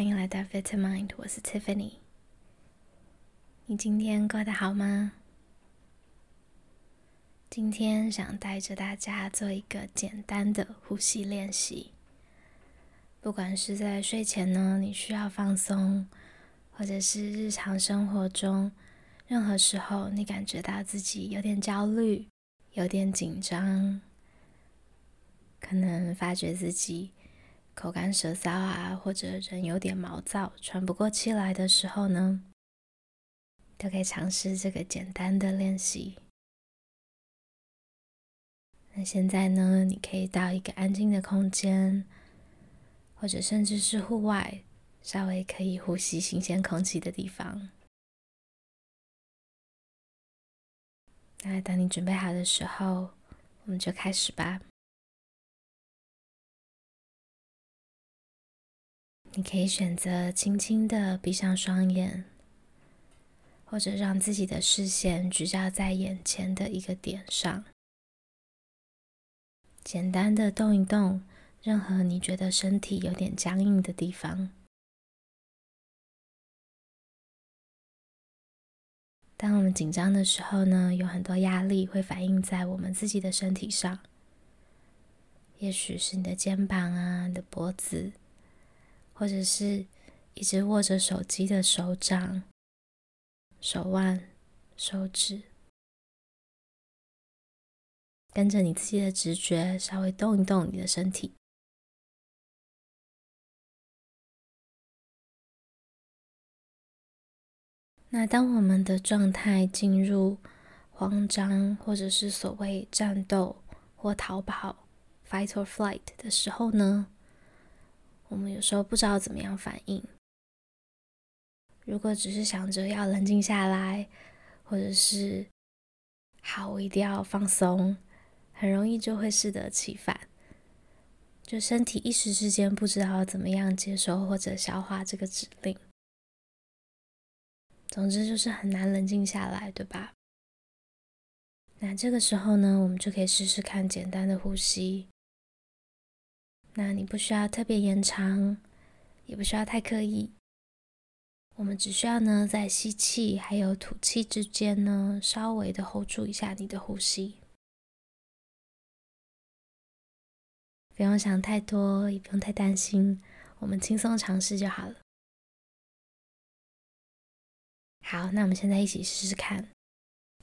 欢迎来到 Vitamind，我是 Tiffany。你今天过得好吗？今天想带着大家做一个简单的呼吸练习。不管是在睡前呢，你需要放松，或者是日常生活中，任何时候你感觉到自己有点焦虑、有点紧张，可能发觉自己口干舌燥啊，或者人有点毛躁、喘不过气来的时候呢，都可以尝试这个简单的练习。那现在呢，你可以到一个安静的空间，或者甚至是户外，稍微可以呼吸新鲜空气的地方。那当你准备好的时候，我们就开始吧。你可以选择轻轻的闭上双眼，或者让自己的视线聚焦在眼前的一个点上，简单的动一动任何你觉得身体有点僵硬的地方。当我们紧张的时候呢，有很多压力会反映在我们自己的身体上，也许是你的肩膀啊，你的脖子。或者是一直握着手机的手掌、手腕、手指，跟着你自己的直觉，稍微动一动你的身体。那当我们的状态进入慌张，或者是所谓战斗或逃跑 （fight or flight） 的时候呢？我们有时候不知道怎么样反应。如果只是想着要冷静下来，或者是好，我一定要放松，很容易就会适得其反，就身体一时之间不知道怎么样接受或者消化这个指令。总之就是很难冷静下来，对吧？那这个时候呢，我们就可以试试看简单的呼吸。那你不需要特别延长，也不需要太刻意。我们只需要呢，在吸气还有吐气之间呢，稍微的 hold 住一下你的呼吸，不用想太多，也不用太担心，我们轻松尝试就好了。好，那我们现在一起试试看。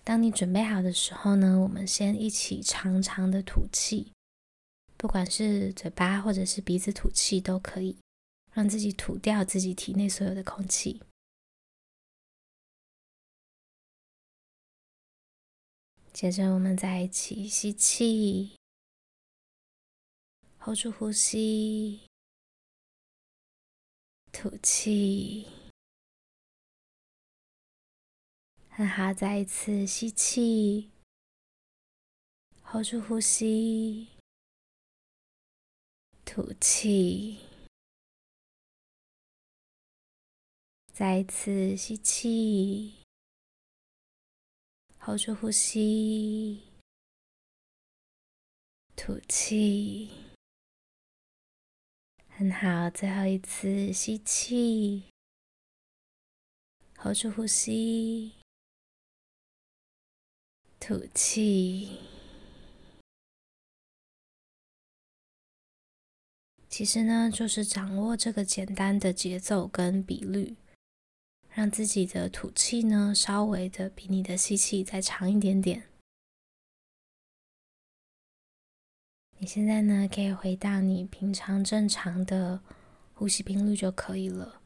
当你准备好的时候呢，我们先一起长长的吐气。不管是嘴巴或者是鼻子吐气都可以，让自己吐掉自己体内所有的空气。接着我们再一起吸气，hold 住呼吸，吐气。很好，再一次吸气，hold 住呼吸。吐气，再一次吸气，hold 住呼吸，吐气，很好。最后一次吸气，hold 住呼吸，吐气。其实呢，就是掌握这个简单的节奏跟比率，让自己的吐气呢稍微的比你的吸气再长一点点。你现在呢可以回到你平常正常的呼吸频率就可以了。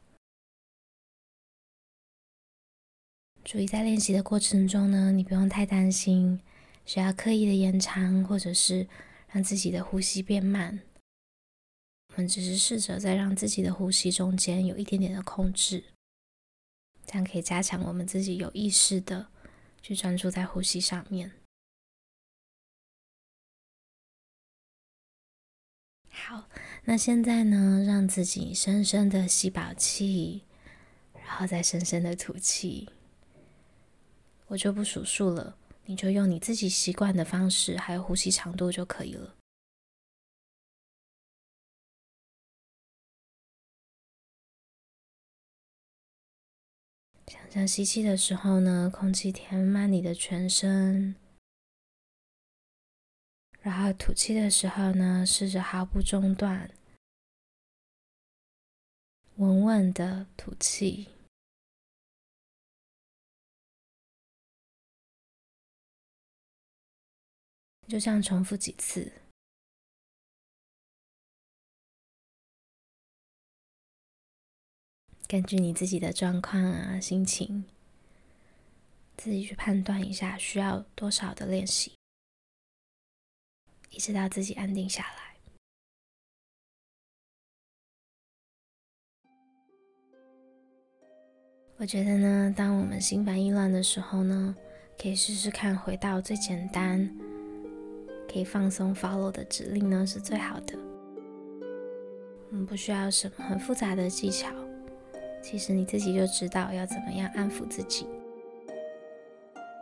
注意在练习的过程中呢，你不用太担心需要刻意的延长，或者是让自己的呼吸变慢。们只是试着在让自己的呼吸中间有一点点的控制，这样可以加强我们自己有意识的去专注在呼吸上面。好，那现在呢，让自己深深的吸饱气，然后再深深的吐气。我就不数数了，你就用你自己习惯的方式，还有呼吸长度就可以了。像吸气的时候呢，空气填满你的全身；然后吐气的时候呢，试着毫不中断，稳稳的吐气。就这样重复几次，根据你自己的状况啊、心情，自己去判断一下需要多少的练习，一直到自己安定下来。我觉得呢，当我们心烦意乱的时候呢，可以试试看回到最简单。可以放松 follow 的指令呢，是最好的。我们不需要什么很复杂的技巧，其实你自己就知道要怎么样安抚自己。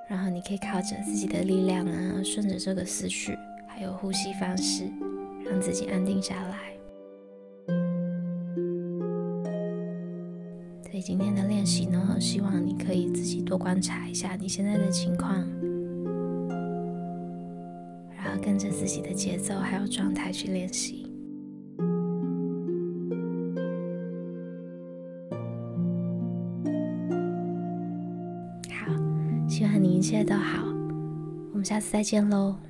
然后你可以靠着自己的力量啊，顺着这个思绪，还有呼吸方式，让自己安定下来。所以今天的练习呢，希望你可以自己多观察一下你现在的情况。然后跟着自己的节奏还有状态去练习。希望你一切都好。我们下次再见喽。